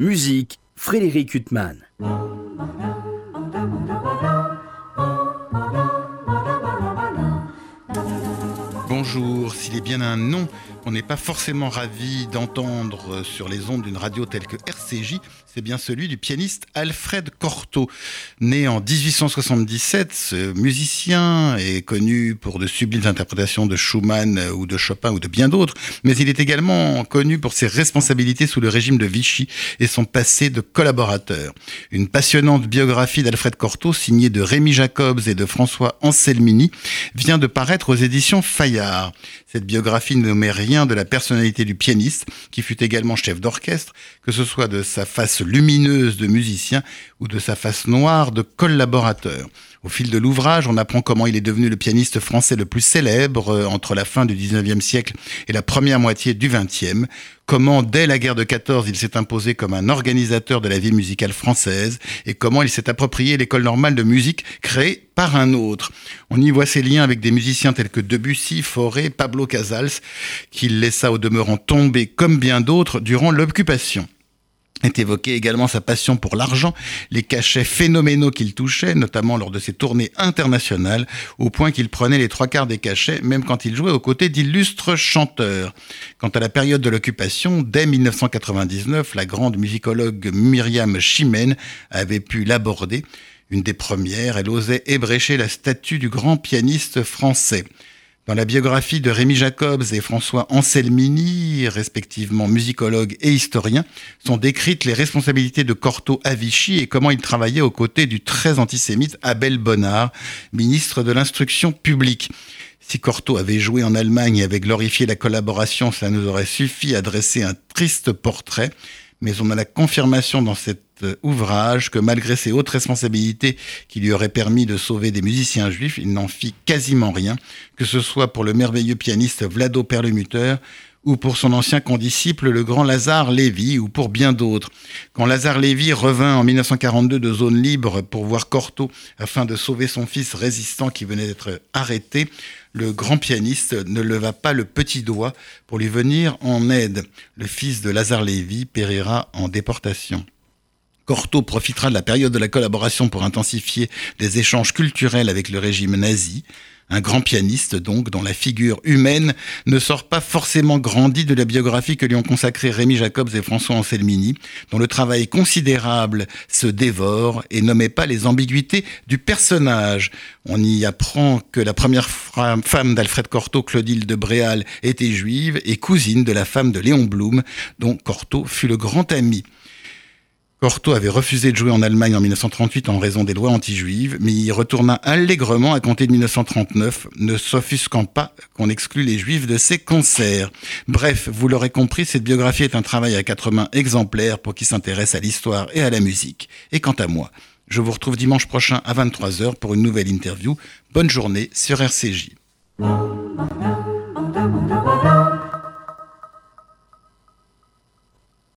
Musique, Frédéric Huttman. Bonjour, s'il est bien un nom on n'est pas forcément ravi d'entendre sur les ondes d'une radio telle que RCJ, c'est bien celui du pianiste Alfred Cortot. Né en 1877, ce musicien est connu pour de sublimes interprétations de Schumann ou de Chopin ou de bien d'autres, mais il est également connu pour ses responsabilités sous le régime de Vichy et son passé de collaborateur. Une passionnante biographie d'Alfred Cortot, signée de Rémi Jacobs et de François Anselmini, vient de paraître aux éditions Fayard. Cette biographie ne de la personnalité du pianiste, qui fut également chef d'orchestre, que ce soit de sa face lumineuse de musicien ou de sa face noire de collaborateur. Au fil de l'ouvrage, on apprend comment il est devenu le pianiste français le plus célèbre euh, entre la fin du 19e siècle et la première moitié du 20e, comment dès la guerre de 14 il s'est imposé comme un organisateur de la vie musicale française et comment il s'est approprié l'école normale de musique créée par un autre. On y voit ses liens avec des musiciens tels que Debussy, Fauré, Pablo Casals, qu'il laissa au demeurant tomber comme bien d'autres durant l'occupation est évoqué également sa passion pour l'argent, les cachets phénoménaux qu'il touchait, notamment lors de ses tournées internationales, au point qu'il prenait les trois quarts des cachets, même quand il jouait aux côtés d'illustres chanteurs. Quant à la période de l'occupation, dès 1999, la grande musicologue Myriam Chimène avait pu l'aborder. Une des premières, elle osait ébrécher la statue du grand pianiste français. Dans la biographie de Rémi Jacobs et François Anselmini, respectivement musicologue et historien, sont décrites les responsabilités de Cortot à Vichy et comment il travaillait aux côtés du très antisémite Abel Bonnard, ministre de l'instruction publique. Si Cortot avait joué en Allemagne et avait glorifié la collaboration, cela nous aurait suffi à dresser un triste portrait, mais on a la confirmation dans cet euh, ouvrage que malgré ses hautes responsabilités qui lui auraient permis de sauver des musiciens juifs, il n'en fit quasiment rien, que ce soit pour le merveilleux pianiste Vlado Perlemuter ou pour son ancien condisciple le grand Lazare Lévy, ou pour bien d'autres. Quand Lazare Lévy revint en 1942 de zone libre pour voir Cortot afin de sauver son fils résistant qui venait d'être arrêté, le grand pianiste ne leva pas le petit doigt pour lui venir en aide. Le fils de Lazare Lévy périra en déportation. Cortot profitera de la période de la collaboration pour intensifier des échanges culturels avec le régime nazi. Un grand pianiste, donc, dont la figure humaine ne sort pas forcément grandi de la biographie que lui ont consacrée Rémi Jacobs et François Anselmini, dont le travail considérable se dévore et nommait pas les ambiguïtés du personnage. On y apprend que la première femme d'Alfred Cortot, Claudine de Bréal, était juive et cousine de la femme de Léon Blum, dont Cortot fut le grand ami. Cortot avait refusé de jouer en Allemagne en 1938 en raison des lois anti-juives, mais il retourna allègrement à compter de 1939, ne s'offusquant pas qu'on exclut les juifs de ses concerts. Bref, vous l'aurez compris, cette biographie est un travail à quatre mains exemplaire pour qui s'intéresse à l'histoire et à la musique. Et quant à moi, je vous retrouve dimanche prochain à 23h pour une nouvelle interview. Bonne journée sur RCJ.